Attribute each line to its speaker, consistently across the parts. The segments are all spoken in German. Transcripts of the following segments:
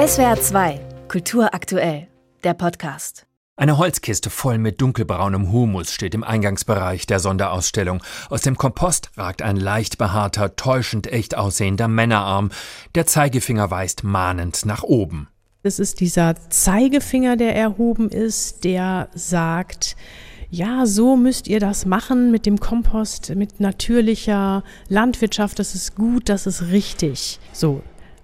Speaker 1: SWR 2, Kultur aktuell, der Podcast.
Speaker 2: Eine Holzkiste voll mit dunkelbraunem Humus steht im Eingangsbereich der Sonderausstellung. Aus dem Kompost ragt ein leicht behaarter, täuschend echt aussehender Männerarm. Der Zeigefinger weist mahnend nach oben.
Speaker 3: Es ist dieser Zeigefinger, der erhoben ist, der sagt, ja, so müsst ihr das machen mit dem Kompost, mit natürlicher Landwirtschaft, das ist gut, das ist richtig. So.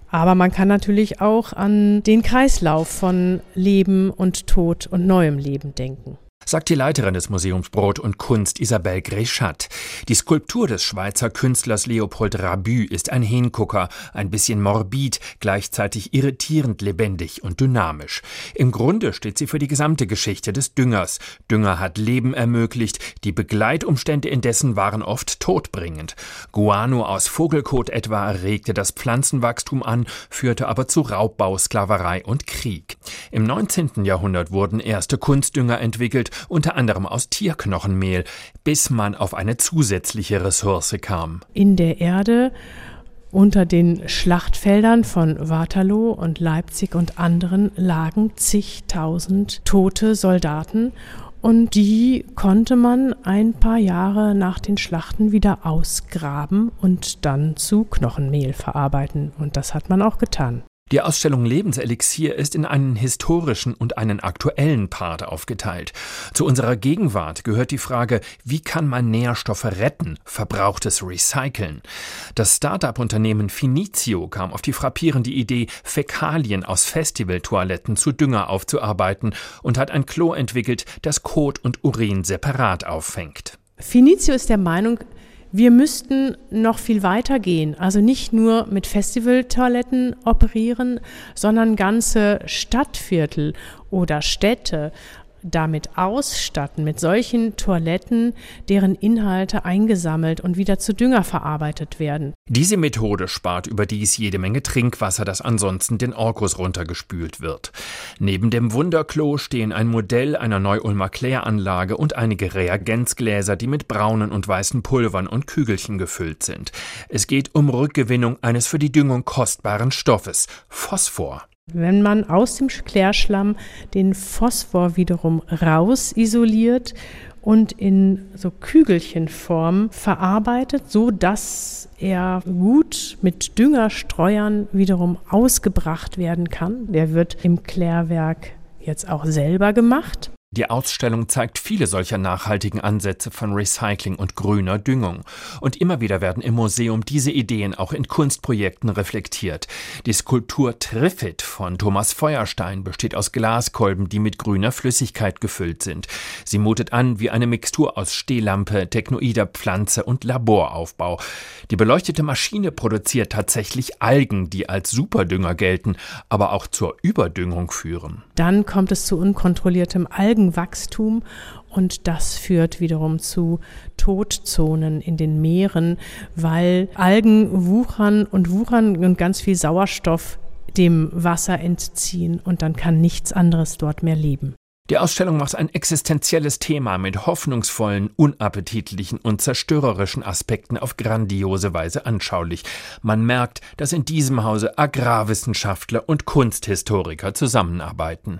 Speaker 3: Aber man kann natürlich auch an den Kreislauf von Leben und Tod und neuem Leben denken
Speaker 2: sagt die Leiterin des Museums Brot und Kunst Isabelle Grechat. Die Skulptur des Schweizer Künstlers Leopold Rabü ist ein Hingucker, ein bisschen morbid, gleichzeitig irritierend lebendig und dynamisch. Im Grunde steht sie für die gesamte Geschichte des Düngers. Dünger hat Leben ermöglicht, die Begleitumstände indessen waren oft todbringend. Guano aus Vogelkot etwa erregte das Pflanzenwachstum an, führte aber zu Raubbau, Sklaverei und Krieg. Im 19. Jahrhundert wurden erste Kunstdünger entwickelt, unter anderem aus Tierknochenmehl, bis man auf eine zusätzliche Ressource kam.
Speaker 3: In der Erde unter den Schlachtfeldern von Waterloo und Leipzig und anderen lagen zigtausend tote Soldaten und die konnte man ein paar Jahre nach den Schlachten wieder ausgraben und dann zu Knochenmehl verarbeiten. Und das hat man auch getan.
Speaker 2: Die Ausstellung Lebenselixier ist in einen historischen und einen aktuellen Part aufgeteilt. Zu unserer Gegenwart gehört die Frage, wie kann man Nährstoffe retten, verbrauchtes recyceln? Das Start-up-Unternehmen Finizio kam auf die frappierende Idee, Fäkalien aus Festivaltoiletten zu Dünger aufzuarbeiten und hat ein Klo entwickelt, das Kot und Urin separat auffängt.
Speaker 3: Finizio ist der Meinung, wir müssten noch viel weiter gehen, also nicht nur mit Festivaltoiletten operieren, sondern ganze Stadtviertel oder Städte damit ausstatten, mit solchen Toiletten, deren Inhalte eingesammelt und wieder zu Dünger verarbeitet werden.
Speaker 2: Diese Methode spart überdies jede Menge Trinkwasser, das ansonsten den Orkus runtergespült wird. Neben dem Wunderklo stehen ein Modell einer Neu-Ulmer Kläranlage und einige Reagenzgläser, die mit braunen und weißen Pulvern und Kügelchen gefüllt sind. Es geht um Rückgewinnung eines für die Düngung kostbaren Stoffes, Phosphor.
Speaker 3: Wenn man aus dem Klärschlamm den Phosphor wiederum raus isoliert und in so Kügelchenform verarbeitet, so dass er gut mit Düngerstreuern wiederum ausgebracht werden kann. Der wird im Klärwerk jetzt auch selber gemacht.
Speaker 2: Die Ausstellung zeigt viele solcher nachhaltigen Ansätze von Recycling und grüner Düngung. Und immer wieder werden im Museum diese Ideen auch in Kunstprojekten reflektiert. Die Skulptur Triffit von Thomas Feuerstein besteht aus Glaskolben, die mit grüner Flüssigkeit gefüllt sind. Sie mutet an wie eine Mixtur aus Stehlampe, technoider Pflanze und Laboraufbau. Die beleuchtete Maschine produziert tatsächlich Algen, die als Superdünger gelten, aber auch zur Überdüngung führen.
Speaker 3: Dann kommt es zu unkontrolliertem Algen Algenwachstum und das führt wiederum zu Todzonen in den Meeren, weil Algen wuchern und wuchern und ganz viel Sauerstoff dem Wasser entziehen und dann kann nichts anderes dort mehr leben.
Speaker 2: Die Ausstellung macht ein existenzielles Thema mit hoffnungsvollen, unappetitlichen und zerstörerischen Aspekten auf grandiose Weise anschaulich. Man merkt, dass in diesem Hause Agrarwissenschaftler und Kunsthistoriker zusammenarbeiten.